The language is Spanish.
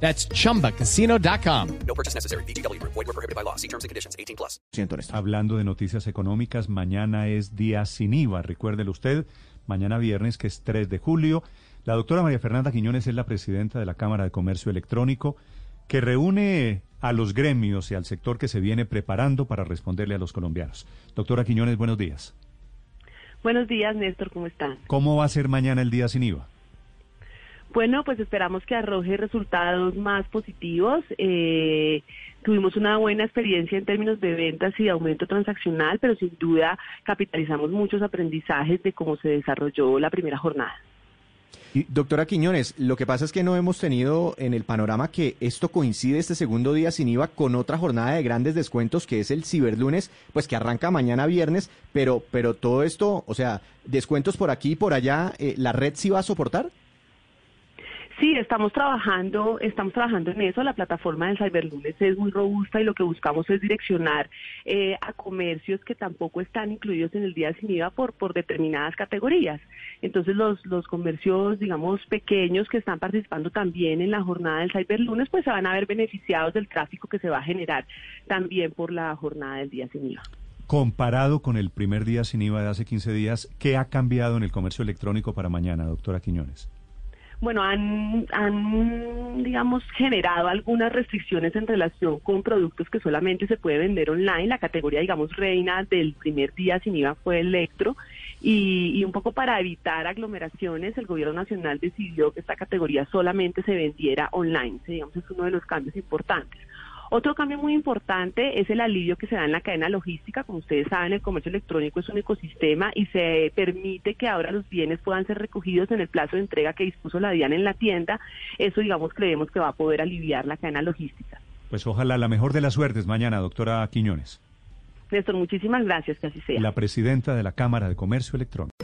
That's chumbacasino.com. No purchase necessary. BGW. Void were prohibited by law. See terms and conditions. 18 plus. Hablando de noticias económicas, mañana es día sin IVA, recuérdelo usted, mañana viernes que es 3 de julio. La doctora María Fernanda Quiñones es la presidenta de la Cámara de Comercio Electrónico, que reúne a los gremios y al sector que se viene preparando para responderle a los colombianos. Doctora Quiñones, buenos días. Buenos días, Néstor, ¿cómo están? ¿Cómo va a ser mañana el día sin IVA? Bueno, pues esperamos que arroje resultados más positivos. Eh, tuvimos una buena experiencia en términos de ventas y de aumento transaccional, pero sin duda capitalizamos muchos aprendizajes de cómo se desarrolló la primera jornada. Doctora Quiñones, lo que pasa es que no hemos tenido en el panorama que esto coincide este segundo día sin IVA con otra jornada de grandes descuentos que es el ciberlunes, pues que arranca mañana viernes, pero, pero todo esto, o sea, descuentos por aquí y por allá, eh, ¿la red sí va a soportar? Sí, estamos trabajando, estamos trabajando en eso. La plataforma del Cyberlunes es muy robusta y lo que buscamos es direccionar eh, a comercios que tampoco están incluidos en el día sin IVA por, por determinadas categorías. Entonces los, los comercios, digamos, pequeños que están participando también en la jornada del Cyberlunes, pues se van a ver beneficiados del tráfico que se va a generar también por la jornada del día sin IVA. Comparado con el primer día sin IVA de hace 15 días, ¿qué ha cambiado en el comercio electrónico para mañana, doctora Quiñones? Bueno, han, han, digamos, generado algunas restricciones en relación con productos que solamente se puede vender online. La categoría, digamos, reina del primer día sin IVA fue electro. Y, y un poco para evitar aglomeraciones, el gobierno nacional decidió que esta categoría solamente se vendiera online. Digamos, es uno de los cambios importantes. Otro cambio muy importante es el alivio que se da en la cadena logística. Como ustedes saben, el comercio electrónico es un ecosistema y se permite que ahora los bienes puedan ser recogidos en el plazo de entrega que dispuso la DIAN en la tienda. Eso, digamos, creemos que va a poder aliviar la cadena logística. Pues ojalá la mejor de las suertes mañana, doctora Quiñones. Néstor, muchísimas gracias, que así sea. La presidenta de la Cámara de Comercio Electrónico.